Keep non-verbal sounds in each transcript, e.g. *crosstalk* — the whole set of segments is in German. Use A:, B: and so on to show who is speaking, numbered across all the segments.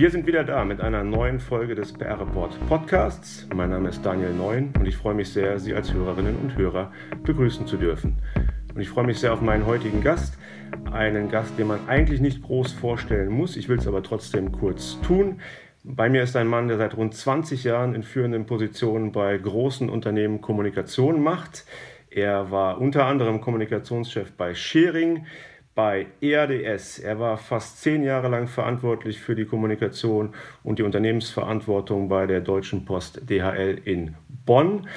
A: Wir sind wieder da mit einer neuen Folge des PR Report Podcasts. Mein Name ist Daniel Neun und ich freue mich sehr, Sie als Hörerinnen und Hörer begrüßen zu dürfen. Und ich freue mich sehr auf meinen heutigen Gast, einen Gast, den man eigentlich nicht groß vorstellen muss. Ich will es aber trotzdem kurz tun. Bei mir ist ein Mann, der seit rund 20 Jahren in führenden Positionen bei großen Unternehmen Kommunikation macht. Er war unter anderem Kommunikationschef bei Schering, bei EADS. Er war fast zehn Jahre lang verantwortlich für die Kommunikation und die Unternehmensverantwortung bei der Deutschen Post DHL in Bonn.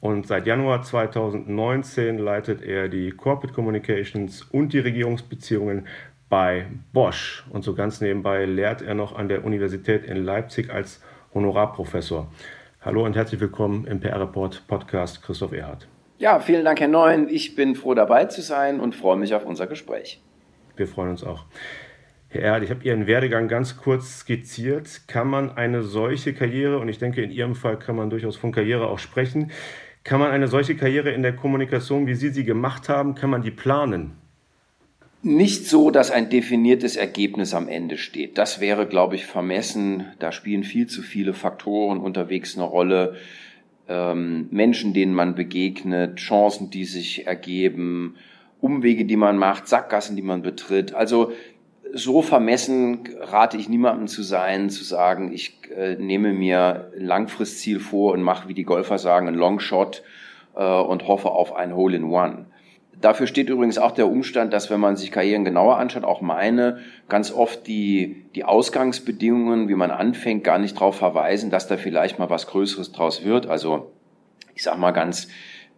A: Und seit Januar 2019 leitet er die Corporate Communications und die Regierungsbeziehungen bei Bosch. Und so ganz nebenbei lehrt er noch an der Universität in Leipzig als Honorarprofessor. Hallo und herzlich willkommen im PR Report Podcast Christoph Erhardt.
B: Ja, vielen Dank, Herr Neuen. Ich bin froh dabei zu sein und freue mich auf unser Gespräch.
A: Wir freuen uns auch. Herr Erhard, ich habe Ihren Werdegang ganz kurz skizziert. Kann man eine solche Karriere, und ich denke, in Ihrem Fall kann man durchaus von Karriere auch sprechen, kann man eine solche Karriere in der Kommunikation, wie Sie sie gemacht haben, kann man die planen?
B: Nicht so, dass ein definiertes Ergebnis am Ende steht. Das wäre, glaube ich, vermessen. Da spielen viel zu viele Faktoren unterwegs eine Rolle. Ähm, Menschen, denen man begegnet, Chancen, die sich ergeben, Umwege, die man macht, Sackgassen, die man betritt. Also so vermessen rate ich niemandem zu sein, zu sagen, ich äh, nehme mir ein Langfristziel vor und mache, wie die Golfer sagen, einen Longshot äh, und hoffe auf ein Hole in One. Dafür steht übrigens auch der Umstand, dass wenn man sich Karrieren genauer anschaut, auch meine, ganz oft die, die Ausgangsbedingungen, wie man anfängt, gar nicht darauf verweisen, dass da vielleicht mal was Größeres draus wird. Also ich sag mal ganz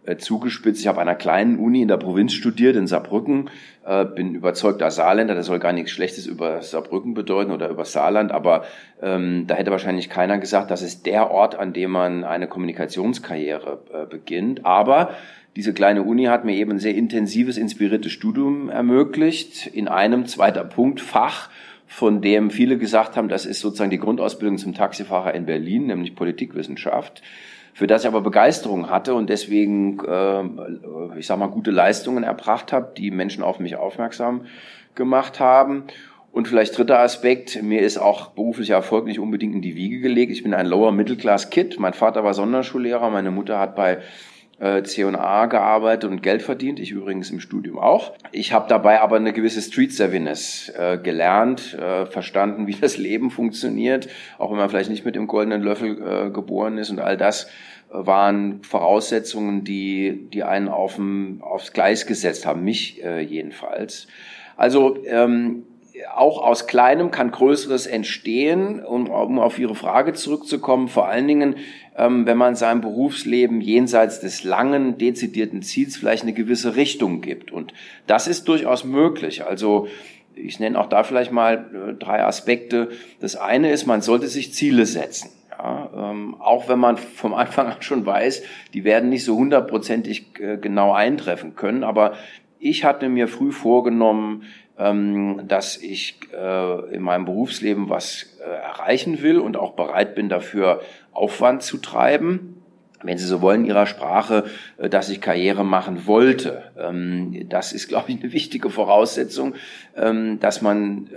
B: äh, zugespitzt. Ich habe an einer kleinen Uni in der Provinz studiert, in Saarbrücken. Äh, bin überzeugter Saarländer, das soll gar nichts Schlechtes über Saarbrücken bedeuten oder über Saarland, aber ähm, da hätte wahrscheinlich keiner gesagt, das ist der Ort, an dem man eine Kommunikationskarriere äh, beginnt. Aber diese kleine Uni hat mir eben ein sehr intensives, inspiriertes Studium ermöglicht. In einem zweiter Punkt Fach, von dem viele gesagt haben, das ist sozusagen die Grundausbildung zum Taxifahrer in Berlin, nämlich Politikwissenschaft für das ich aber Begeisterung hatte und deswegen, äh, ich sag mal, gute Leistungen erbracht habe, die Menschen auf mich aufmerksam gemacht haben. Und vielleicht dritter Aspekt, mir ist auch beruflicher Erfolg nicht unbedingt in die Wiege gelegt. Ich bin ein Lower Middle Class Kid. Mein Vater war Sonderschullehrer, meine Mutter hat bei äh, C&A gearbeitet und Geld verdient, ich übrigens im Studium auch. Ich habe dabei aber eine gewisse Street Savviness äh, gelernt, äh, verstanden, wie das Leben funktioniert, auch wenn man vielleicht nicht mit dem goldenen Löffel äh, geboren ist und all das äh, waren Voraussetzungen, die, die einen aufm, aufs Gleis gesetzt haben, mich äh, jedenfalls. Also ähm, auch aus Kleinem kann Größeres entstehen, um, um auf Ihre Frage zurückzukommen. Vor allen Dingen, ähm, wenn man seinem Berufsleben jenseits des langen, dezidierten Ziels vielleicht eine gewisse Richtung gibt. Und das ist durchaus möglich. Also ich nenne auch da vielleicht mal äh, drei Aspekte. Das eine ist, man sollte sich Ziele setzen. Ja, ähm, auch wenn man vom Anfang an schon weiß, die werden nicht so hundertprozentig äh, genau eintreffen können. Aber ich hatte mir früh vorgenommen, dass ich äh, in meinem Berufsleben was äh, erreichen will und auch bereit bin, dafür Aufwand zu treiben. Wenn Sie so wollen, Ihrer Sprache, äh, dass ich Karriere machen wollte. Ähm, das ist, *laughs* glaube ich, eine wichtige Voraussetzung, ähm, dass man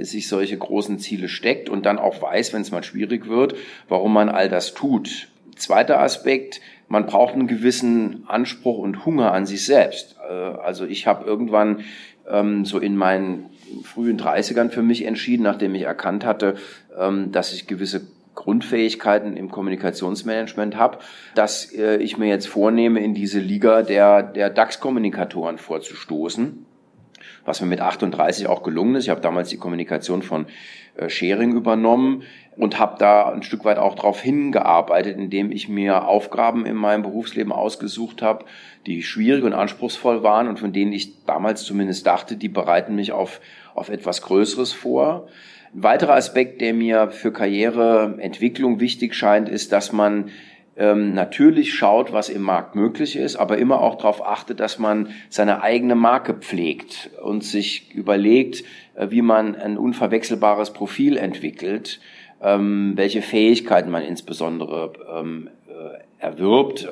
B: sich solche großen Ziele steckt und dann auch weiß, wenn es mal schwierig wird, warum man all das tut. Zweiter Aspekt, man braucht einen gewissen Anspruch und Hunger an sich selbst. Also ich habe irgendwann ähm, so in meinen frühen 30ern für mich entschieden, nachdem ich erkannt hatte, ähm, dass ich gewisse Grundfähigkeiten im Kommunikationsmanagement habe, dass äh, ich mir jetzt vornehme, in diese Liga der, der DAX-Kommunikatoren vorzustoßen was mir mit 38 auch gelungen ist. Ich habe damals die Kommunikation von äh, Sharing übernommen und habe da ein Stück weit auch darauf hingearbeitet, indem ich mir Aufgaben in meinem Berufsleben ausgesucht habe, die schwierig und anspruchsvoll waren und von denen ich damals zumindest dachte, die bereiten mich auf, auf etwas Größeres vor. Ein weiterer Aspekt, der mir für Karriereentwicklung wichtig scheint, ist, dass man ähm, natürlich schaut, was im Markt möglich ist, aber immer auch darauf achtet, dass man seine eigene Marke pflegt und sich überlegt, äh, wie man ein unverwechselbares Profil entwickelt, ähm, welche Fähigkeiten man insbesondere ähm, äh, erwirbt.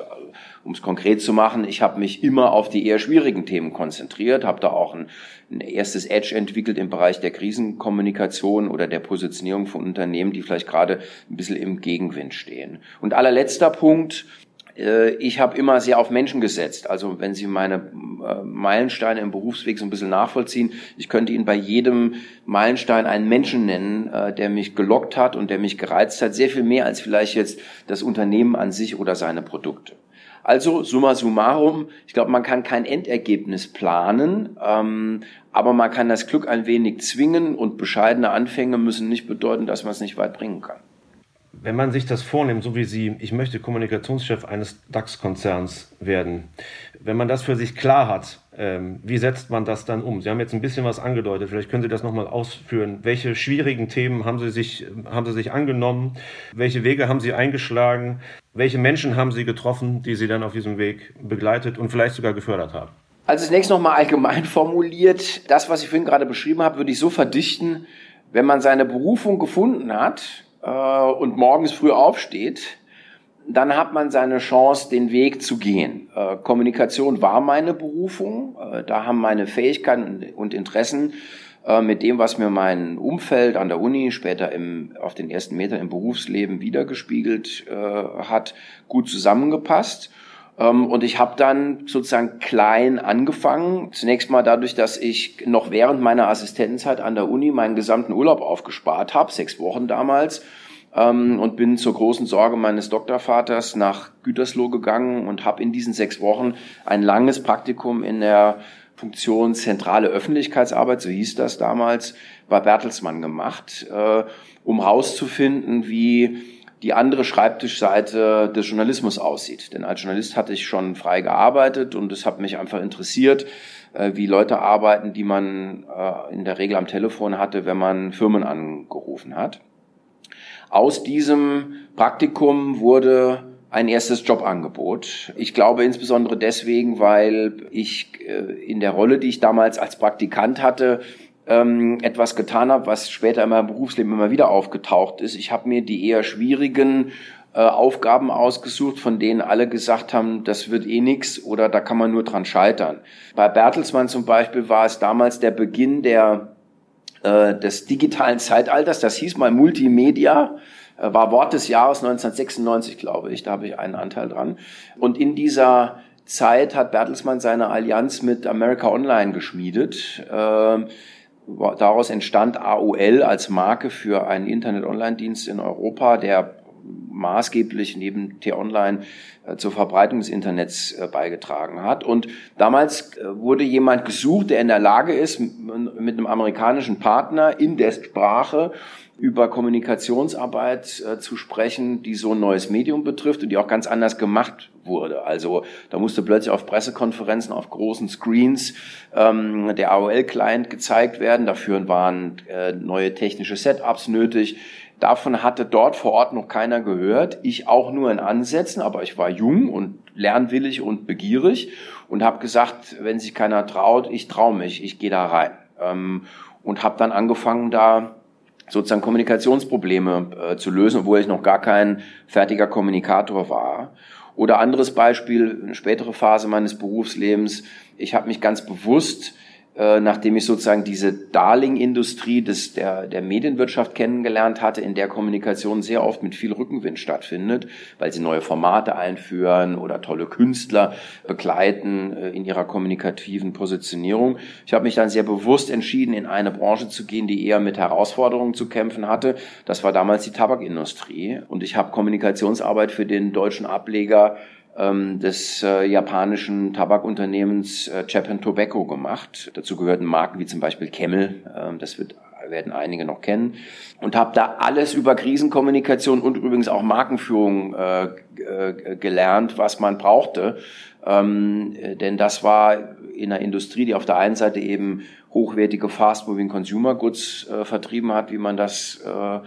B: Um es konkret zu machen, ich habe mich immer auf die eher schwierigen Themen konzentriert, habe da auch ein, ein erstes Edge entwickelt im Bereich der Krisenkommunikation oder der Positionierung von Unternehmen, die vielleicht gerade ein bisschen im Gegenwind stehen. Und allerletzter Punkt, ich habe immer sehr auf Menschen gesetzt. Also wenn Sie meine äh, Meilensteine im Berufsweg so ein bisschen nachvollziehen, ich könnte Ihnen bei jedem Meilenstein einen Menschen nennen, äh, der mich gelockt hat und der mich gereizt hat, sehr viel mehr als vielleicht jetzt das Unternehmen an sich oder seine Produkte. Also summa summarum, ich glaube, man kann kein Endergebnis planen, ähm, aber man kann das Glück ein wenig zwingen und bescheidene Anfänge müssen nicht bedeuten, dass man es nicht weit bringen kann
A: wenn man sich das vornimmt, so wie Sie, ich möchte Kommunikationschef eines DAX-Konzerns werden, wenn man das für sich klar hat, ähm, wie setzt man das dann um? Sie haben jetzt ein bisschen was angedeutet, vielleicht können Sie das nochmal ausführen. Welche schwierigen Themen haben Sie, sich, haben Sie sich angenommen? Welche Wege haben Sie eingeschlagen? Welche Menschen haben Sie getroffen, die Sie dann auf diesem Weg begleitet und vielleicht sogar gefördert haben?
B: Also zunächst nochmal allgemein formuliert, das, was ich vorhin gerade beschrieben habe, würde ich so verdichten, wenn man seine Berufung gefunden hat, äh, und morgens früh aufsteht, dann hat man seine Chance, den Weg zu gehen. Äh, Kommunikation war meine Berufung. Äh, da haben meine Fähigkeiten und Interessen äh, mit dem, was mir mein Umfeld an der Uni, später im, auf den ersten Metern im Berufsleben wiedergespiegelt äh, hat, gut zusammengepasst. Ähm, und ich habe dann sozusagen klein angefangen. Zunächst mal dadurch, dass ich noch während meiner Assistentenzeit an der Uni meinen gesamten Urlaub aufgespart habe, sechs Wochen damals, ähm, und bin zur großen Sorge meines Doktorvaters nach Gütersloh gegangen und habe in diesen sechs Wochen ein langes Praktikum in der Funktion zentrale Öffentlichkeitsarbeit, so hieß das damals, bei Bertelsmann gemacht, äh, um herauszufinden, wie die andere Schreibtischseite des Journalismus aussieht. Denn als Journalist hatte ich schon frei gearbeitet und es hat mich einfach interessiert, äh, wie Leute arbeiten, die man äh, in der Regel am Telefon hatte, wenn man Firmen angerufen hat. Aus diesem Praktikum wurde ein erstes Jobangebot. Ich glaube insbesondere deswegen, weil ich äh, in der Rolle, die ich damals als Praktikant hatte, ähm, etwas getan habe, was später in meinem Berufsleben immer wieder aufgetaucht ist. Ich habe mir die eher schwierigen äh, Aufgaben ausgesucht, von denen alle gesagt haben, das wird eh nix oder da kann man nur dran scheitern. Bei Bertelsmann zum Beispiel war es damals der Beginn der, äh, des digitalen Zeitalters, das hieß mal Multimedia äh, war Wort des Jahres 1996, glaube ich. Da habe ich einen Anteil dran. Und in dieser Zeit hat Bertelsmann seine Allianz mit America Online geschmiedet. Ähm, Daraus entstand AOL als Marke für einen Internet-Online-Dienst in Europa, der maßgeblich neben T-Online zur Verbreitung des Internets äh, beigetragen hat. Und damals äh, wurde jemand gesucht, der in der Lage ist, mit einem amerikanischen Partner in der Sprache über Kommunikationsarbeit zu sprechen, die so ein neues Medium betrifft und die auch ganz anders gemacht wurde. Also da musste plötzlich auf Pressekonferenzen auf großen Screens ähm, der AOL-Client gezeigt werden. Dafür waren äh, neue technische Setups nötig. Davon hatte dort vor Ort noch keiner gehört. Ich auch nur in Ansätzen, aber ich war jung und lernwillig und begierig und habe gesagt, wenn sich keiner traut, ich traue mich, ich gehe da rein. Ähm, und habe dann angefangen, da sozusagen Kommunikationsprobleme äh, zu lösen, obwohl ich noch gar kein fertiger Kommunikator war. Oder anderes Beispiel, eine spätere Phase meines Berufslebens. Ich habe mich ganz bewusst äh, nachdem ich sozusagen diese Darling-Industrie des, der, der Medienwirtschaft kennengelernt hatte, in der Kommunikation sehr oft mit viel Rückenwind stattfindet, weil sie neue Formate einführen oder tolle Künstler begleiten äh, in ihrer kommunikativen Positionierung. Ich habe mich dann sehr bewusst entschieden, in eine Branche zu gehen, die eher mit Herausforderungen zu kämpfen hatte. Das war damals die Tabakindustrie. Und ich habe Kommunikationsarbeit für den deutschen Ableger ähm, des äh, japanischen Tabakunternehmens äh, Japan Tobacco gemacht. Dazu gehörten Marken wie zum Beispiel Camel, äh, das wird werden einige noch kennen und habe da alles über Krisenkommunikation und übrigens auch Markenführung äh, äh, gelernt, was man brauchte, ähm, denn das war in einer Industrie, die auf der einen Seite eben hochwertige Fast-Moving Consumer Goods äh, vertrieben hat, wie man das äh,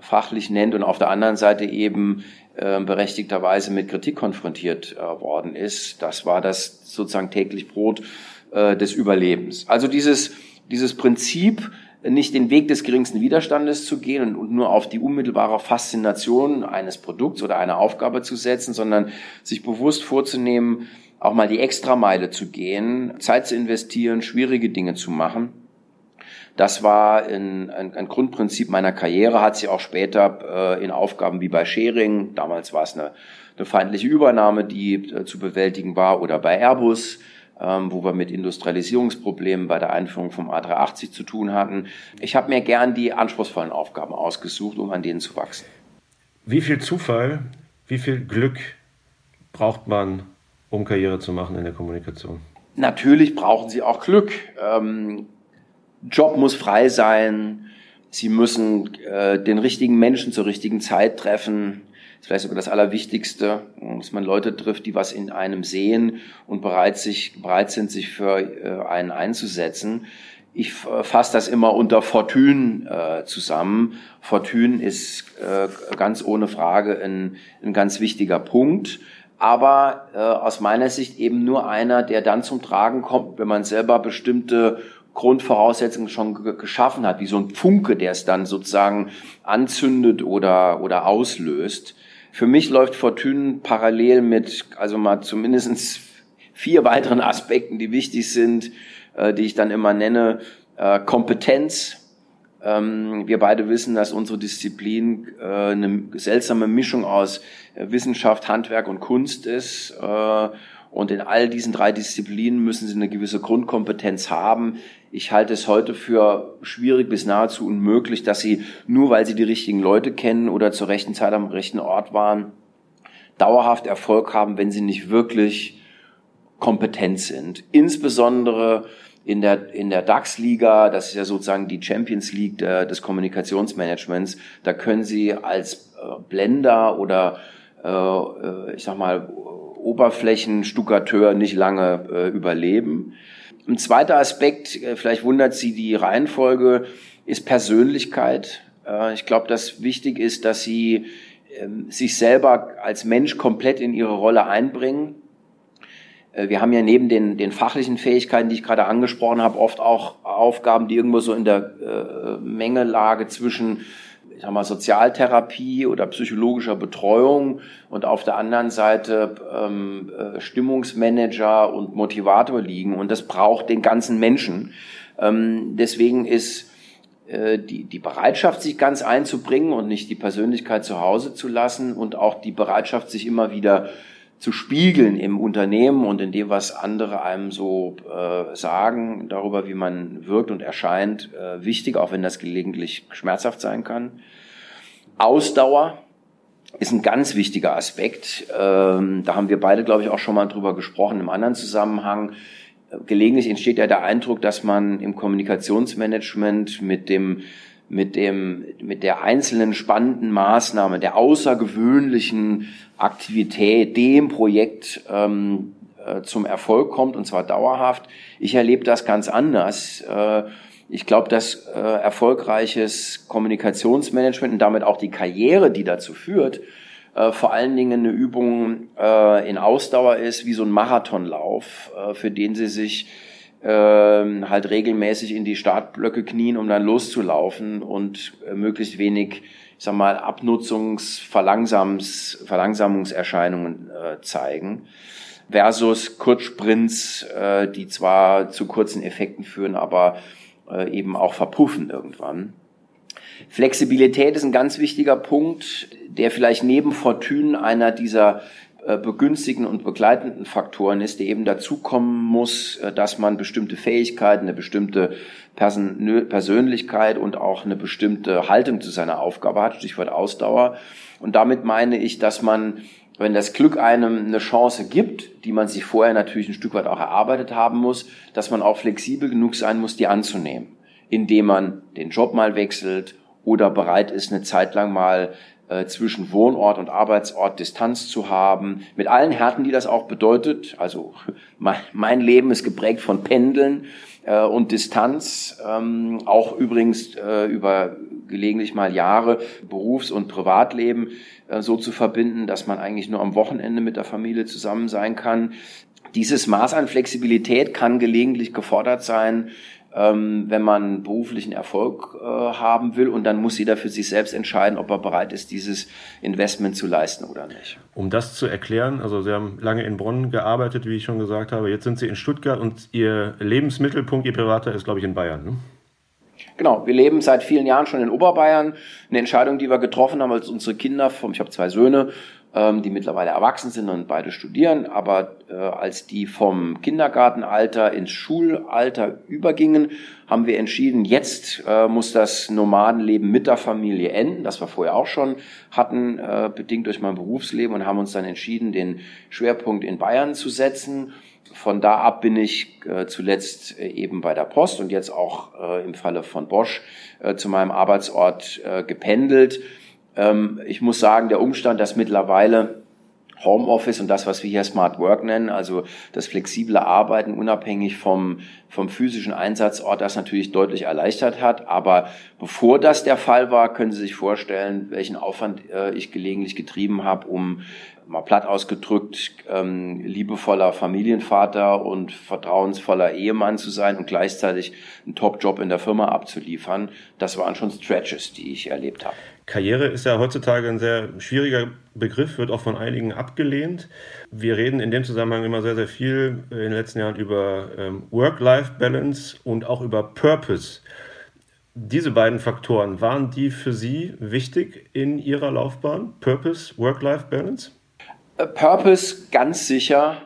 B: fachlich nennt, und auf der anderen Seite eben äh, berechtigterweise mit Kritik konfrontiert äh, worden ist. Das war das sozusagen täglich Brot äh, des Überlebens. Also dieses, dieses Prinzip, nicht den Weg des geringsten Widerstandes zu gehen und nur auf die unmittelbare Faszination eines Produkts oder einer Aufgabe zu setzen, sondern sich bewusst vorzunehmen, auch mal die Extrameile zu gehen, Zeit zu investieren, schwierige Dinge zu machen. Das war ein, ein, ein Grundprinzip meiner Karriere, hat sich auch später äh, in Aufgaben wie bei Sharing, damals war es eine, eine feindliche Übernahme, die äh, zu bewältigen war, oder bei Airbus, ähm, wo wir mit Industrialisierungsproblemen bei der Einführung vom A380 zu tun hatten. Ich habe mir gern die anspruchsvollen Aufgaben ausgesucht, um an denen zu wachsen.
A: Wie viel Zufall, wie viel Glück braucht man, um Karriere zu machen in der Kommunikation?
B: Natürlich brauchen Sie auch Glück. Ähm, Job muss frei sein. Sie müssen äh, den richtigen Menschen zur richtigen Zeit treffen ist vielleicht sogar das Allerwichtigste, dass man Leute trifft, die was in einem sehen und bereit, sich, bereit sind, sich für äh, einen einzusetzen. Ich fasse das immer unter Fortune äh, zusammen. Fortune ist äh, ganz ohne Frage ein, ein ganz wichtiger Punkt, aber äh, aus meiner Sicht eben nur einer, der dann zum Tragen kommt, wenn man selber bestimmte Grundvoraussetzungen schon geschaffen hat, wie so ein Funke, der es dann sozusagen anzündet oder, oder auslöst. Für mich läuft Fortune parallel mit, also mal zumindestens vier weiteren Aspekten, die wichtig sind, äh, die ich dann immer nenne. Äh, Kompetenz. Ähm, wir beide wissen, dass unsere Disziplin äh, eine seltsame Mischung aus äh, Wissenschaft, Handwerk und Kunst ist. Äh, und in all diesen drei Disziplinen müssen sie eine gewisse Grundkompetenz haben. Ich halte es heute für schwierig bis nahezu unmöglich, dass sie nur weil sie die richtigen Leute kennen oder zur rechten Zeit am rechten Ort waren, dauerhaft Erfolg haben, wenn sie nicht wirklich kompetent sind. Insbesondere in der, in der DAX-Liga, das ist ja sozusagen die Champions League der, des Kommunikationsmanagements, da können Sie als äh, Blender oder äh, äh ich sag mal Oberflächenstuckateur nicht lange äh, überleben. Ein zweiter Aspekt, äh, vielleicht wundert Sie die Reihenfolge, ist Persönlichkeit. Äh, ich glaube, dass wichtig ist, dass Sie ähm, sich selber als Mensch komplett in Ihre Rolle einbringen. Äh, wir haben ja neben den, den fachlichen Fähigkeiten, die ich gerade angesprochen habe, oft auch Aufgaben, die irgendwo so in der Mengelage zwischen ich sag mal, Sozialtherapie oder psychologischer Betreuung und auf der anderen Seite ähm, äh, Stimmungsmanager und Motivator liegen. Und das braucht den ganzen Menschen. Ähm, deswegen ist äh, die, die Bereitschaft, sich ganz einzubringen und nicht die Persönlichkeit zu Hause zu lassen und auch die Bereitschaft, sich immer wieder zu spiegeln im Unternehmen und in dem, was andere einem so äh, sagen, darüber, wie man wirkt und erscheint, äh, wichtig, auch wenn das gelegentlich schmerzhaft sein kann. Ausdauer ist ein ganz wichtiger Aspekt. Ähm, da haben wir beide, glaube ich, auch schon mal drüber gesprochen im anderen Zusammenhang. Gelegentlich entsteht ja der Eindruck, dass man im Kommunikationsmanagement mit dem mit dem, mit der einzelnen spannenden Maßnahme, der außergewöhnlichen Aktivität, dem Projekt ähm, äh, zum Erfolg kommt und zwar dauerhaft. Ich erlebe das ganz anders. Äh, ich glaube, dass äh, erfolgreiches Kommunikationsmanagement und damit auch die Karriere, die dazu führt, äh, vor allen Dingen eine Übung äh, in Ausdauer ist, wie so ein Marathonlauf, äh, für den sie sich ähm, halt regelmäßig in die Startblöcke knien, um dann loszulaufen und äh, möglichst wenig, ich sag mal, Abnutzungs-, Verlangsams-, Verlangsamungserscheinungen äh, zeigen. Versus Kurzsprints, äh, die zwar zu kurzen Effekten führen, aber äh, eben auch verpuffen irgendwann. Flexibilität ist ein ganz wichtiger Punkt, der vielleicht neben Fortune einer dieser begünstigen und begleitenden Faktoren ist, die eben dazukommen muss, äh, dass man bestimmte Fähigkeiten, eine bestimmte Person Persönlichkeit und auch eine bestimmte Haltung zu seiner Aufgabe hat, Stichwort Ausdauer. Und damit meine ich, dass man, wenn das Glück einem eine Chance gibt, die man sich vorher natürlich ein Stück weit auch erarbeitet haben muss, dass man auch flexibel genug sein muss, die anzunehmen, indem man den Job mal wechselt oder bereit ist, eine Zeit lang mal äh, zwischen Wohnort und Arbeitsort Distanz zu haben, mit allen Härten, die das auch bedeutet. Also *laughs* mein, mein Leben ist geprägt von Pendeln äh, und Distanz, ähm, auch übrigens äh, über gelegentlich mal Jahre Berufs- und Privatleben äh, so zu verbinden, dass man eigentlich nur am Wochenende mit der Familie zusammen sein kann. Dieses Maß an Flexibilität kann gelegentlich gefordert sein, ähm, wenn man beruflichen Erfolg äh, haben will. Und dann muss jeder für sich selbst entscheiden, ob er bereit ist, dieses Investment zu leisten oder nicht.
A: Um das zu erklären, also Sie haben lange in Bonn gearbeitet, wie ich schon gesagt habe. Jetzt sind Sie in Stuttgart und Ihr Lebensmittelpunkt, Ihr privater, ist, glaube ich, in Bayern. Ne?
B: Genau, wir leben seit vielen Jahren schon in Oberbayern. Eine Entscheidung, die wir getroffen haben, als unsere Kinder, vom, ich habe zwei Söhne, die mittlerweile erwachsen sind und beide studieren, aber äh, als die vom Kindergartenalter ins Schulalter übergingen, haben wir entschieden, jetzt äh, muss das Nomadenleben mit der Familie enden, das wir vorher auch schon hatten, äh, bedingt durch mein Berufsleben und haben uns dann entschieden, den Schwerpunkt in Bayern zu setzen. Von da ab bin ich äh, zuletzt äh, eben bei der Post und jetzt auch äh, im Falle von Bosch zu meinem Arbeitsort gependelt ähm, ich muss sagen, der Umstand, dass mittlerweile Homeoffice und das, was wir hier Smart Work nennen, also das flexible Arbeiten unabhängig vom, vom physischen Einsatzort, das natürlich deutlich erleichtert hat. Aber bevor das der Fall war, können Sie sich vorstellen, welchen Aufwand äh, ich gelegentlich getrieben habe, um mal platt ausgedrückt, ähm, liebevoller Familienvater und vertrauensvoller Ehemann zu sein und gleichzeitig einen Top-Job in der Firma abzuliefern. Das waren schon Stretches, die ich erlebt habe.
A: Karriere ist ja heutzutage ein sehr schwieriger Begriff, wird auch von einigen abgelehnt. Wir reden in dem Zusammenhang immer sehr, sehr viel in den letzten Jahren über ähm, Work-Life-Balance und auch über Purpose. Diese beiden Faktoren, waren die für Sie wichtig in Ihrer Laufbahn? Purpose, Work-Life-Balance?
B: Äh, Purpose ganz sicher,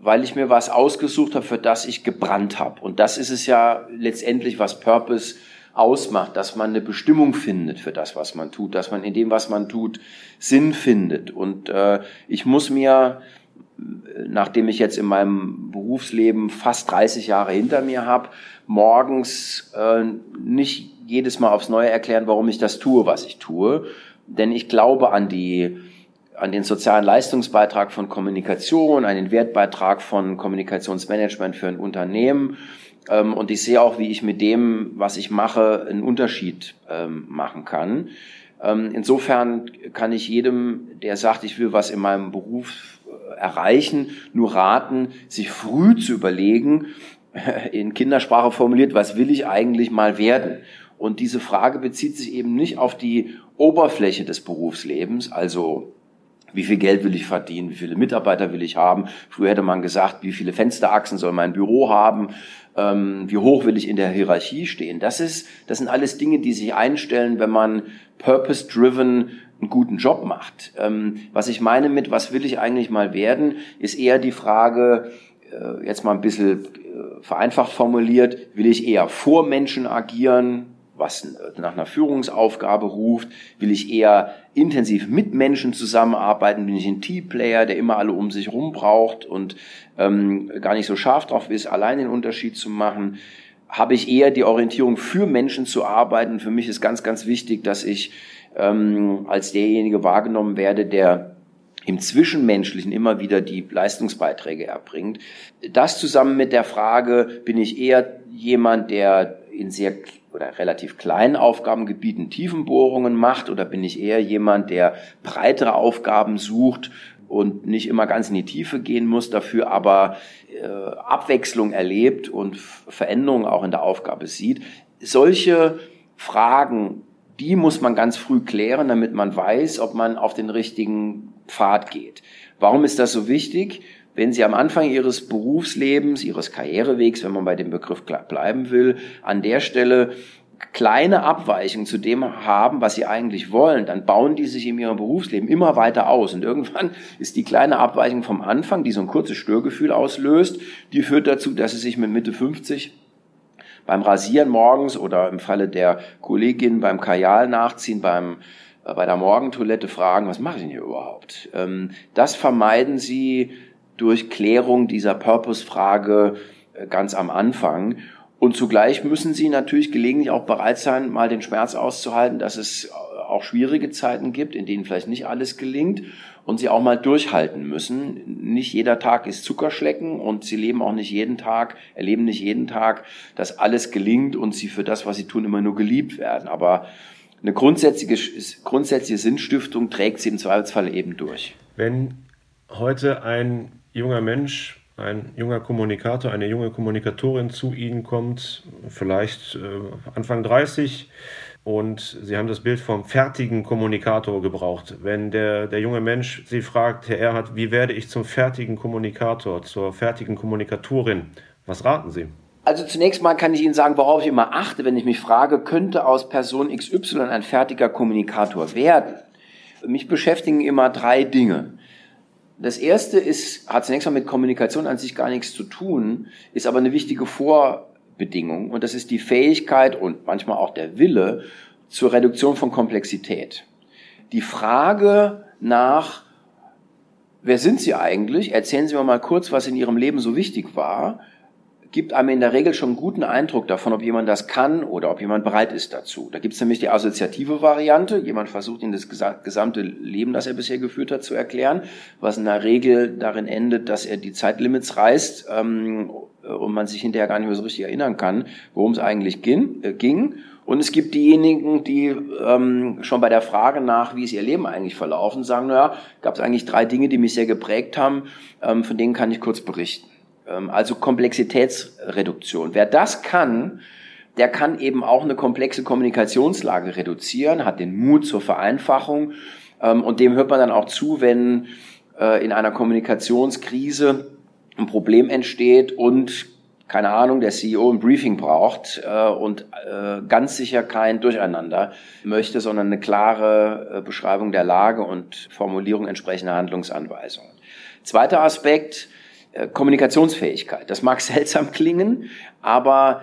B: weil ich mir was ausgesucht habe, für das ich gebrannt habe. Und das ist es ja letztendlich, was Purpose ausmacht, dass man eine Bestimmung findet für das, was man tut, dass man in dem, was man tut, Sinn findet. Und äh, ich muss mir, nachdem ich jetzt in meinem Berufsleben fast 30 Jahre hinter mir habe, morgens äh, nicht jedes Mal aufs Neue erklären, warum ich das tue, was ich tue. Denn ich glaube an die an den sozialen Leistungsbeitrag von Kommunikation, an den Wertbeitrag von Kommunikationsmanagement für ein Unternehmen. Ähm, und ich sehe auch, wie ich mit dem, was ich mache, einen Unterschied ähm, machen kann. Ähm, insofern kann ich jedem, der sagt, ich will was in meinem Beruf äh, erreichen, nur raten, sich früh zu überlegen, in Kindersprache formuliert, was will ich eigentlich mal werden? Und diese Frage bezieht sich eben nicht auf die Oberfläche des Berufslebens, also wie viel Geld will ich verdienen, wie viele Mitarbeiter will ich haben. Früher hätte man gesagt, wie viele Fensterachsen soll mein Büro haben, ähm, wie hoch will ich in der Hierarchie stehen. Das ist, das sind alles Dinge, die sich einstellen, wenn man purpose-driven einen guten Job macht. Ähm, was ich meine mit, was will ich eigentlich mal werden, ist eher die Frage, äh, jetzt mal ein bisschen äh, vereinfacht formuliert, will ich eher vor Menschen agieren, was nach einer Führungsaufgabe ruft? Will ich eher intensiv mit Menschen zusammenarbeiten? Bin ich ein Teamplayer, der immer alle um sich rum braucht und ähm, gar nicht so scharf drauf ist, allein den Unterschied zu machen? Habe ich eher die Orientierung für Menschen zu arbeiten? Für mich ist ganz, ganz wichtig, dass ich ähm, als derjenige wahrgenommen werde, der im Zwischenmenschlichen immer wieder die Leistungsbeiträge erbringt. Das zusammen mit der Frage, bin ich eher jemand, der in sehr oder relativ kleinen Aufgabengebieten Tiefenbohrungen macht oder bin ich eher jemand, der breitere Aufgaben sucht und nicht immer ganz in die Tiefe gehen muss, dafür aber äh, Abwechslung erlebt und Veränderungen auch in der Aufgabe sieht. Solche Fragen, die muss man ganz früh klären, damit man weiß, ob man auf den richtigen Pfad geht. Warum ist das so wichtig? Wenn Sie am Anfang Ihres Berufslebens, Ihres Karrierewegs, wenn man bei dem Begriff bleiben will, an der Stelle kleine Abweichungen zu dem haben, was sie eigentlich wollen, dann bauen die sich in ihrem Berufsleben immer weiter aus. Und irgendwann *laughs* ist die kleine Abweichung vom Anfang, die so ein kurzes Störgefühl auslöst, die führt dazu, dass sie sich mit Mitte 50 beim Rasieren morgens oder im Falle der Kollegin beim Kajal nachziehen, beim äh, bei der Morgentoilette fragen, was mache ich denn hier überhaupt? Ähm, das vermeiden sie durch Klärung dieser Purpose-Frage äh, ganz am Anfang. Und zugleich müssen sie natürlich gelegentlich auch bereit sein, mal den Schmerz auszuhalten, dass es auch schwierige Zeiten gibt, in denen vielleicht nicht alles gelingt und sie auch mal durchhalten müssen. Nicht jeder Tag ist Zuckerschlecken und sie leben auch nicht jeden Tag, erleben nicht jeden Tag, dass alles gelingt und sie für das, was sie tun, immer nur geliebt werden. Aber eine grundsätzliche, grundsätzliche Sinnstiftung trägt sie im Zweifelsfall eben durch.
A: Wenn heute ein junger Mensch, ein junger Kommunikator, eine junge Kommunikatorin zu Ihnen kommt, vielleicht äh, Anfang 30, und Sie haben das Bild vom fertigen Kommunikator gebraucht. Wenn der, der junge Mensch Sie fragt, Herr Erhard, wie werde ich zum fertigen Kommunikator, zur fertigen Kommunikatorin? Was raten Sie?
B: Also zunächst mal kann ich Ihnen sagen, worauf ich immer achte, wenn ich mich frage, könnte aus Person XY ein fertiger Kommunikator werden? Mich beschäftigen immer drei Dinge. Das erste ist, hat zunächst mal mit Kommunikation an sich gar nichts zu tun, ist aber eine wichtige Vor Bedingung und das ist die Fähigkeit und manchmal auch der Wille zur Reduktion von Komplexität. Die Frage nach, wer sind Sie eigentlich? Erzählen Sie mir mal kurz, was in Ihrem Leben so wichtig war gibt einem in der Regel schon einen guten Eindruck davon, ob jemand das kann oder ob jemand bereit ist dazu. Da gibt es nämlich die assoziative Variante. Jemand versucht Ihnen das gesamte Leben, das er bisher geführt hat, zu erklären, was in der Regel darin endet, dass er die Zeitlimits reißt ähm, und man sich hinterher gar nicht mehr so richtig erinnern kann, worum es eigentlich ging. Äh, ging. Und es gibt diejenigen, die ähm, schon bei der Frage nach, wie ist ihr Leben eigentlich verlaufen, sagen, naja, gab es eigentlich drei Dinge, die mich sehr geprägt haben, ähm, von denen kann ich kurz berichten. Ähm, also Komplexitätsreduktion. Wer das kann, der kann eben auch eine komplexe Kommunikationslage reduzieren, hat den Mut zur Vereinfachung ähm, und dem hört man dann auch zu, wenn äh, in einer Kommunikationskrise ein Problem entsteht und keine Ahnung, der CEO ein Briefing braucht äh, und äh, ganz sicher kein Durcheinander möchte, sondern eine klare Beschreibung der Lage und Formulierung entsprechender Handlungsanweisungen. Zweiter Aspekt, äh, Kommunikationsfähigkeit. Das mag *laughs* seltsam klingen, aber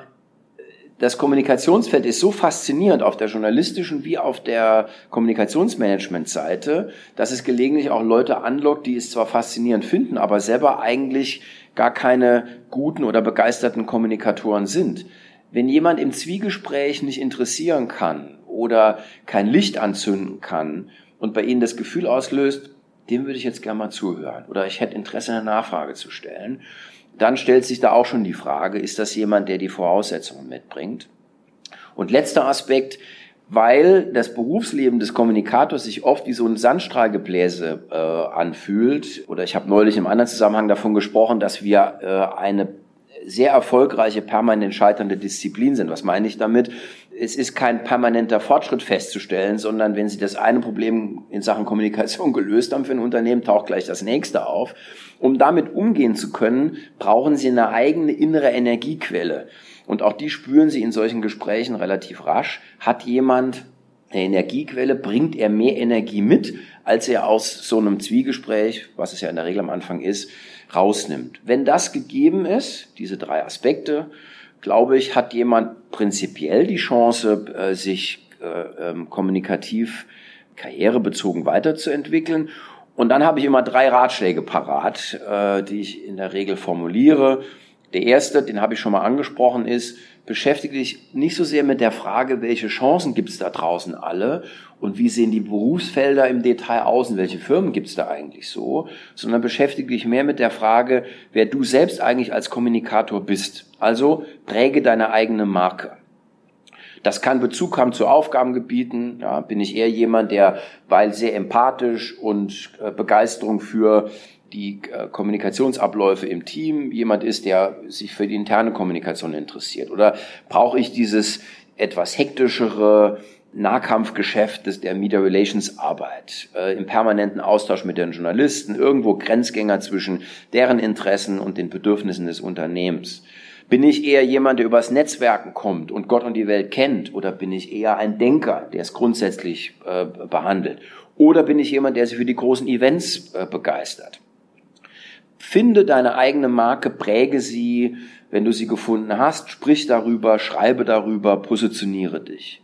B: das Kommunikationsfeld ist so faszinierend auf der journalistischen wie auf der Kommunikationsmanagement-Seite, dass es gelegentlich auch Leute anlockt, die es zwar faszinierend finden, aber selber eigentlich gar keine guten oder begeisterten Kommunikatoren sind. Wenn jemand im Zwiegespräch nicht interessieren kann oder kein Licht anzünden kann und bei Ihnen das Gefühl auslöst, dem würde ich jetzt gerne mal zuhören oder ich hätte Interesse, eine Nachfrage zu stellen. Dann stellt sich da auch schon die Frage, ist das jemand, der die Voraussetzungen mitbringt? Und letzter Aspekt, weil das Berufsleben des Kommunikators sich oft wie so ein Sandstrahlgebläse äh, anfühlt. Oder ich habe neulich im anderen Zusammenhang davon gesprochen, dass wir äh, eine sehr erfolgreiche, permanent scheiternde Disziplin sind. Was meine ich damit? Es ist kein permanenter Fortschritt festzustellen, sondern wenn Sie das eine Problem in Sachen Kommunikation *laughs* gelöst haben für ein Unternehmen, taucht gleich das nächste auf. Um damit umgehen zu können, brauchen Sie eine eigene innere Energiequelle. Und auch die spüren Sie in solchen Gesprächen relativ rasch. Hat jemand eine Energiequelle, bringt er mehr Energie mit, als er aus so einem Zwiegespräch, was es ja in der Regel am Anfang ist, rausnimmt. Wenn das gegeben ist, diese drei Aspekte, glaube ich, hat jemand prinzipiell die Chance, äh, sich äh, ähm, kommunikativ karrierebezogen weiterzuentwickeln. Und dann habe ich immer drei Ratschläge parat, äh, die ich in der Regel formuliere. Der erste, den habe ich schon mal angesprochen, ist, beschäftige dich nicht so sehr mit der Frage, welche Chancen gibt es da draußen alle und wie sehen die Berufsfelder im Detail aus und welche Firmen gibt es da eigentlich so, sondern beschäftige dich mehr mit der Frage, wer du selbst eigentlich als Kommunikator bist. Also präge deine eigene Marke. Das kann Bezug haben zu Aufgabengebieten. Ja, bin ich eher jemand, der, weil sehr empathisch und äh, Begeisterung für die äh, Kommunikationsabläufe im Team jemand ist, der sich für die interne Kommunikation interessiert? Oder brauche ich dieses etwas hektischere Nahkampfgeschäft des, der Media Relations Arbeit, äh, im permanenten Austausch mit den Journalisten, irgendwo Grenzgänger zwischen deren Interessen und den Bedürfnissen des Unternehmens? Bin ich eher jemand, der übers Netzwerken kommt und Gott und die Welt kennt? Oder bin ich eher ein Denker, der es grundsätzlich äh, behandelt? Oder bin ich jemand, der sich für die großen Events äh, begeistert? Finde deine eigene Marke, präge sie, wenn du sie gefunden hast, sprich darüber, schreibe darüber, positioniere dich.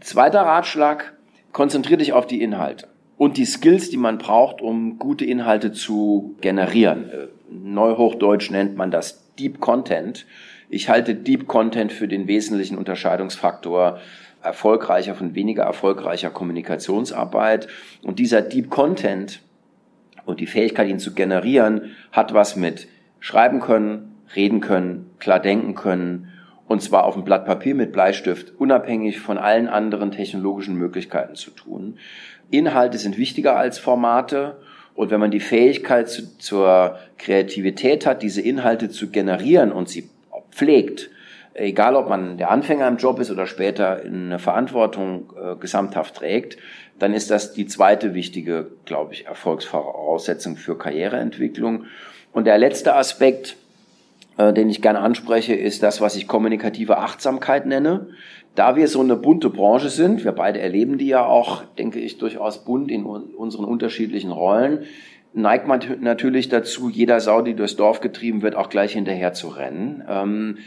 B: Zweiter Ratschlag, konzentriere dich auf die Inhalte und die Skills, die man braucht, um gute Inhalte zu generieren. Neuhochdeutsch nennt man das Deep Content Ich halte Deep Content für den wesentlichen Unterscheidungsfaktor erfolgreicher von weniger erfolgreicher Kommunikationsarbeit. Und dieser Deep Content und die Fähigkeit, ihn zu generieren, hat was mit schreiben können, reden können, klar denken können und zwar auf dem Blatt Papier mit Bleistift, unabhängig von allen anderen technologischen Möglichkeiten zu tun. Inhalte sind wichtiger als Formate und wenn man die Fähigkeit zu, zur Kreativität hat, diese Inhalte zu generieren und sie pflegt, egal ob man der Anfänger im Job ist oder später in eine Verantwortung äh, gesamthaft trägt, dann ist das die zweite wichtige, glaube ich, Erfolgsvoraussetzung für Karriereentwicklung. Und der letzte Aspekt, äh, den ich gerne anspreche, ist das, was ich kommunikative Achtsamkeit nenne. Da wir so eine bunte Branche sind, wir beide erleben die ja auch, denke ich, durchaus bunt in unseren unterschiedlichen Rollen, neigt man natürlich dazu, jeder Sau, die durchs Dorf getrieben wird, auch gleich hinterher zu rennen. Ähm, äh,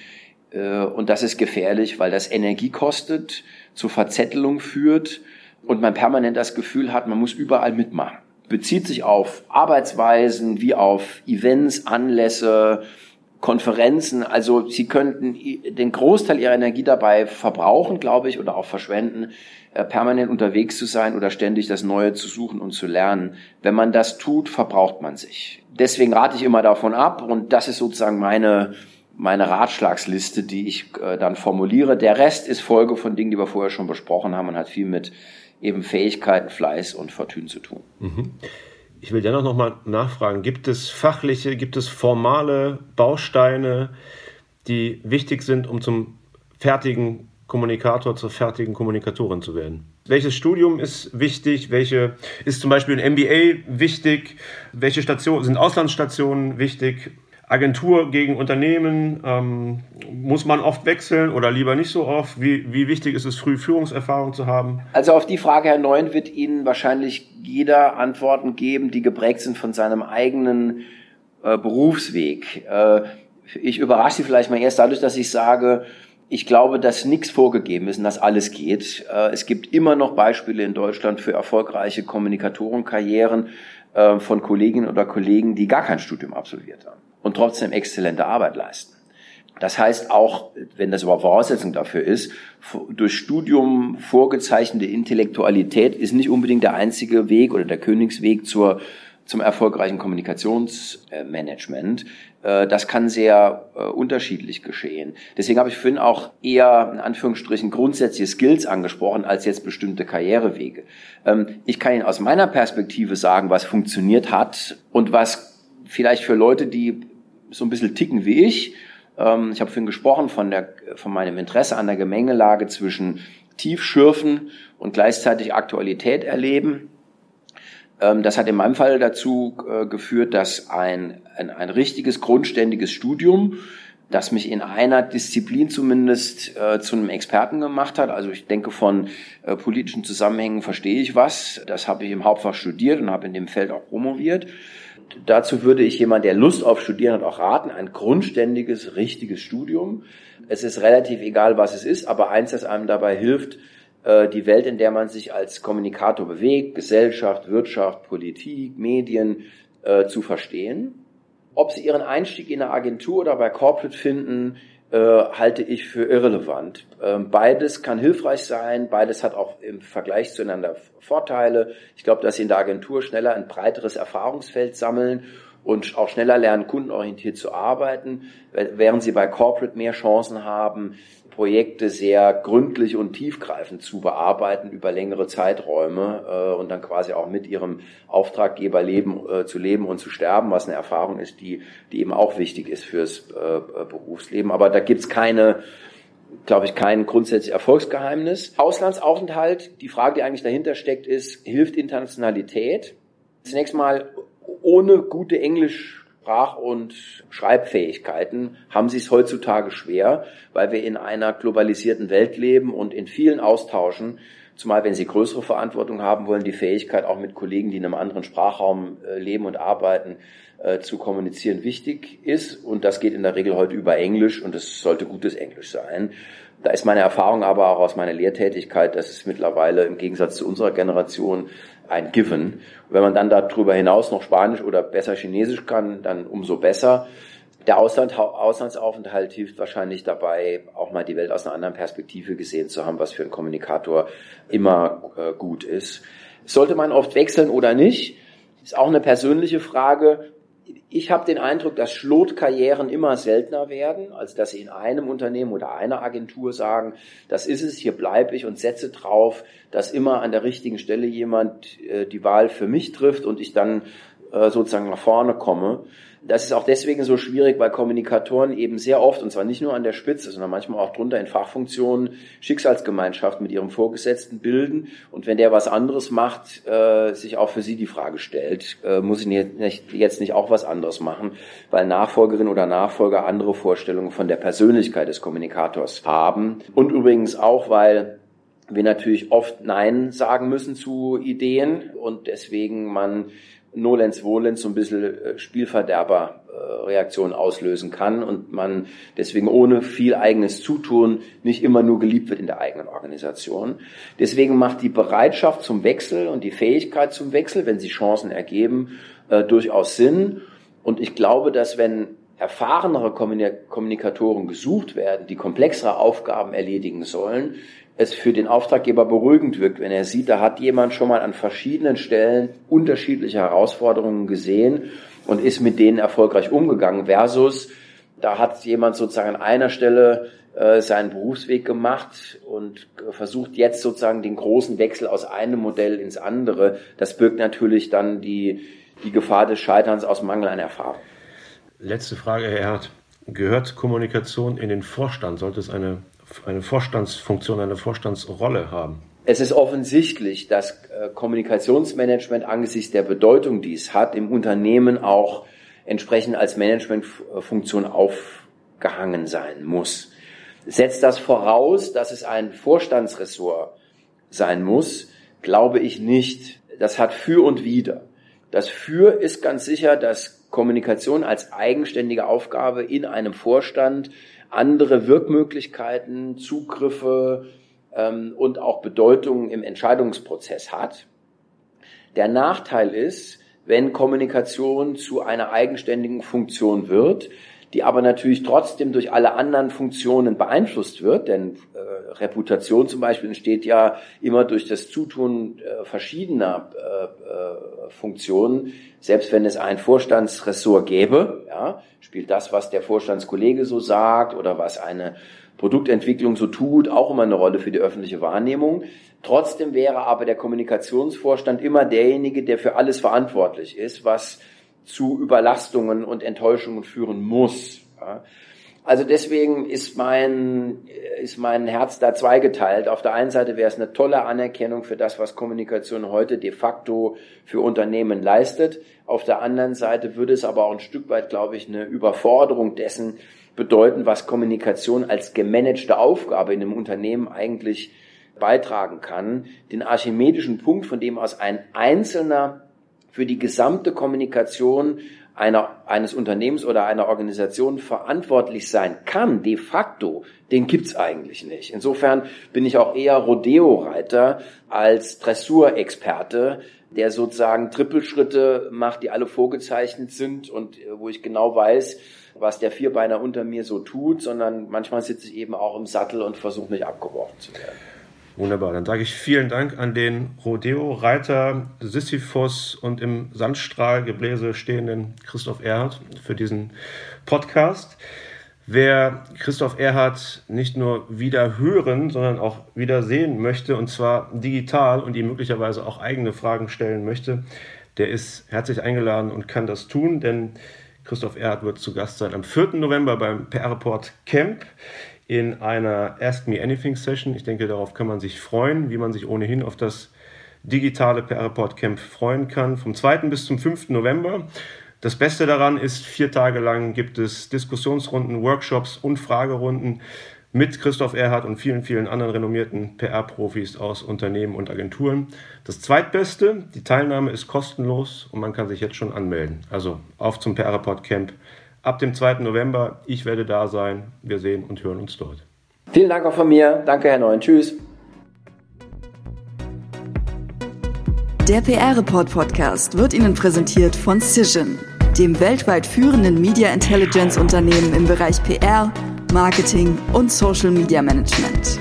B: und das ist gefährlich, weil das Energie kostet, zu Verzettelung führt und man permanent das Gefühl hat, man muss überall mitmachen. Bezieht sich auf Arbeitsweisen wie auf Events, Anlässe, Konferenzen. Also sie könnten den Großteil ihrer Energie dabei verbrauchen, glaube ich, oder auch verschwenden, äh, permanent unterwegs zu sein oder ständig das Neue zu suchen und zu lernen. Wenn man das tut, verbraucht man sich. Deswegen rate ich immer davon ab und das ist sozusagen meine meine Ratschlagsliste, die ich äh, dann formuliere. Der Rest ist Folge von Dingen, die wir vorher schon besprochen haben und hat viel mit eben Fähigkeiten, Fleiß und Fortune zu tun. Mhm.
A: Ich will dennoch noch mal nachfragen, gibt es fachliche, gibt es formale Bausteine, die wichtig sind, um zum fertigen Kommunikator, zur fertigen Kommunikatorin zu werden? Welches Studium ist wichtig? Welche ist zum Beispiel ein MBA wichtig? Welche Stationen sind Auslandsstationen wichtig? Agentur gegen Unternehmen, ähm, muss man oft wechseln oder lieber nicht so oft? Wie, wie wichtig ist es, früh Führungserfahrung zu haben?
B: Also auf die Frage, Herr Neuen, wird Ihnen wahrscheinlich jeder Antworten geben, die geprägt sind von seinem eigenen äh, Berufsweg. Äh, ich überrasche Sie vielleicht mal erst dadurch, dass ich sage, ich glaube, dass nichts vorgegeben ist und dass alles geht. Äh, es gibt immer noch Beispiele in Deutschland für erfolgreiche Kommunikatorenkarrieren äh, von Kolleginnen oder Kollegen, die gar kein Studium absolviert haben und trotzdem exzellente Arbeit leisten. Das heißt auch, wenn das überhaupt Voraussetzung dafür ist, durch Studium vorgezeichnete Intellektualität ist nicht unbedingt der einzige Weg oder der Königsweg zur, zum erfolgreichen Kommunikationsmanagement. Äh, das kann sehr äh, unterschiedlich geschehen. Deswegen habe ich vorhin auch eher in Anführungsstrichen grundsätzliche Skills angesprochen als jetzt bestimmte Karrierewege. Ähm, ich kann Ihnen aus meiner Perspektive sagen, was funktioniert hat und was vielleicht für Leute, die so ein bisschen ticken wie ich. Ähm, ich habe vorhin gesprochen von, der, von meinem Interesse an der Gemengelage zwischen Tiefschürfen und gleichzeitig Aktualität erleben. Ähm, das hat in meinem Fall dazu äh, geführt, dass ein, ein, ein richtiges, grundständiges Studium, das mich in einer Disziplin zumindest äh, zu einem Experten gemacht hat. Also ich denke, von äh, politischen Zusammenhängen verstehe ich was. Das habe ich im Hauptfach studiert und habe in dem Feld auch promoviert dazu würde ich jemand, der Lust auf Studieren hat, auch raten, ein grundständiges, richtiges Studium. Es ist relativ egal, was es ist, aber eins, das einem dabei hilft, äh, die Welt, in der man sich als Kommunikator bewegt, Gesellschaft, Wirtschaft, Politik, Medien, äh, zu verstehen. Ob Sie Ihren Einstieg in einer Agentur oder bei Corporate finden, äh, halte ich für irrelevant. Ähm, beides kann hilfreich sein, beides hat auch im Vergleich zueinander Vorteile. Ich glaube, dass Sie in der Agentur schneller ein breiteres Erfahrungsfeld sammeln und auch schneller lernen, kundenorientiert zu arbeiten, während Sie bei Corporate mehr Chancen haben, Projekte sehr gründlich und tiefgreifend zu bearbeiten über längere Zeiträume äh, und dann quasi auch mit ihrem Auftraggeber leben, äh, zu leben und zu sterben, was eine Erfahrung ist, die, die eben auch wichtig ist fürs äh, Berufsleben. Aber da gibt's keine, glaube ich, kein grundsätzlich Erfolgsgeheimnis. Auslandsaufenthalt, die Frage, die eigentlich dahinter steckt, ist, hilft Internationalität? Zunächst mal ohne gute Englisch Sprach- und Schreibfähigkeiten haben sie es heutzutage schwer, weil wir in einer globalisierten Welt leben und in vielen Austauschen, zumal wenn sie größere Verantwortung haben wollen, die Fähigkeit auch mit Kollegen, die in einem anderen Sprachraum äh, leben und arbeiten, äh, zu kommunizieren wichtig ist. Und das geht in der Regel heute über Englisch und es sollte gutes Englisch sein. Da ist meine Erfahrung aber auch aus meiner Lehrtätigkeit, dass es mittlerweile im Gegensatz zu unserer Generation ein Given. wenn man dann darüber hinaus noch Spanisch oder besser Chinesisch kann, dann umso besser. Der Ausland, Auslandsaufenthalt hilft wahrscheinlich dabei, auch mal die Welt aus einer anderen Perspektive gesehen zu haben, was für einen Kommunikator immer äh, gut ist. Sollte man oft wechseln oder nicht? Ist auch eine persönliche Frage. Ich habe den Eindruck, dass Schlotkarrieren immer seltener werden, als dass sie in einem Unternehmen oder einer Agentur sagen, das ist es, hier bleibe ich und setze drauf, dass immer an der richtigen Stelle jemand äh, die Wahl für mich trifft und ich dann äh, sozusagen nach vorne komme. Das ist auch deswegen so schwierig, weil Kommunikatoren eben sehr oft, und zwar nicht nur an der Spitze, sondern manchmal auch drunter in Fachfunktionen, Schicksalsgemeinschaft mit ihrem Vorgesetzten bilden. Und wenn der was anderes macht, äh, sich auch für sie die Frage stellt, äh, muss ich nicht, jetzt nicht auch was anderes machen, weil Nachfolgerin oder Nachfolger andere Vorstellungen von der Persönlichkeit des Kommunikators haben. Und übrigens auch, weil wir natürlich oft Nein sagen müssen zu Ideen und deswegen man Nolens Volens so ein bisschen äh, Spielverderberreaktionen auslösen kann und man deswegen ohne viel eigenes Zutun nicht immer nur geliebt wird in der eigenen Organisation. Deswegen macht die Bereitschaft zum Wechsel und die Fähigkeit zum Wechsel, wenn sich Chancen ergeben, äh, durchaus Sinn. Und ich glaube, dass wenn erfahrenere Kommunikatoren gesucht werden, die komplexere Aufgaben erledigen sollen, es für den Auftraggeber beruhigend wirkt, wenn er sieht, da hat jemand schon mal an verschiedenen Stellen unterschiedliche Herausforderungen gesehen und ist mit denen erfolgreich umgegangen, versus da hat jemand sozusagen an einer Stelle äh, seinen Berufsweg gemacht und versucht jetzt sozusagen den großen Wechsel aus einem Modell ins andere. Das birgt natürlich dann die, die Gefahr des Scheiterns aus Mangel an Erfahrung.
A: Letzte Frage, Herr Erd. Gehört Kommunikation in den Vorstand? Sollte es eine eine Vorstandsfunktion, eine Vorstandsrolle haben?
B: Es ist offensichtlich, dass äh, Kommunikationsmanagement angesichts der Bedeutung, die es hat, im Unternehmen auch entsprechend als Managementfunktion aufgehangen sein muss. Setzt das voraus, dass es ein Vorstandsressort sein muss, glaube ich nicht. Das hat für und wider. Das für ist ganz sicher, dass Kommunikation als eigenständige Aufgabe in einem Vorstand andere Wirkmöglichkeiten, Zugriffe ähm, und auch Bedeutungen im Entscheidungsprozess hat. Der Nachteil ist, wenn Kommunikation zu einer eigenständigen Funktion wird, die aber natürlich trotzdem durch alle anderen Funktionen beeinflusst wird, denn äh, Reputation zum Beispiel entsteht ja immer durch das Zutun äh, verschiedener äh, äh, Funktionen. Selbst wenn es ein Vorstandsressort gäbe, ja, spielt das, was der Vorstandskollege so sagt oder was eine Produktentwicklung so tut, auch immer eine Rolle für die öffentliche Wahrnehmung. Trotzdem wäre aber der Kommunikationsvorstand immer derjenige, der für alles verantwortlich ist, was zu Überlastungen und Enttäuschungen führen muss. Ja. Also deswegen ist mein, ist mein Herz da zweigeteilt. Auf der einen Seite wäre es eine tolle Anerkennung für das, was Kommunikation heute de facto für Unternehmen leistet. Auf der anderen Seite würde es aber auch ein Stück weit, glaube ich, eine Überforderung dessen bedeuten, was Kommunikation als gemanagte Aufgabe in einem Unternehmen eigentlich beitragen kann. Den archimedischen Punkt, von dem aus ein Einzelner für die gesamte Kommunikation einer, eines Unternehmens oder einer Organisation verantwortlich sein kann, de facto, den gibt's eigentlich nicht. Insofern bin ich auch eher Rodeo-Reiter als Dressurexperte, der sozusagen Trippelschritte macht, die alle vorgezeichnet sind und äh, wo ich genau weiß, was der Vierbeiner unter mir so tut, sondern manchmal sitze ich eben auch im Sattel und versuche nicht abgeworfen zu werden.
A: Wunderbar, dann sage ich vielen Dank an den Rodeo-Reiter Sisyphus und im Sandstrahlgebläse stehenden Christoph Erhardt für diesen Podcast. Wer Christoph Erhardt nicht nur wieder hören, sondern auch wieder sehen möchte, und zwar digital und ihm möglicherweise auch eigene Fragen stellen möchte, der ist herzlich eingeladen und kann das tun, denn Christoph Erhardt wird zu Gast sein am 4. November beim PR-Report Camp in einer Ask Me Anything Session. Ich denke, darauf kann man sich freuen, wie man sich ohnehin auf das digitale PR Report Camp freuen kann. Vom 2. bis zum 5. November. Das Beste daran ist, vier Tage lang gibt es Diskussionsrunden, Workshops und Fragerunden mit Christoph Erhardt und vielen, vielen anderen renommierten PR-Profis aus Unternehmen und Agenturen. Das Zweitbeste, die Teilnahme ist kostenlos und man kann sich jetzt schon anmelden. Also auf zum PR-Report Camp ab dem 2. November. Ich werde da sein. Wir sehen und hören uns dort.
B: Vielen Dank auch von mir. Danke, Herr Neuen. Tschüss.
C: Der PR-Report Podcast wird Ihnen präsentiert von Cision. dem weltweit führenden Media Intelligence Unternehmen im Bereich PR, Marketing und Social Media Management.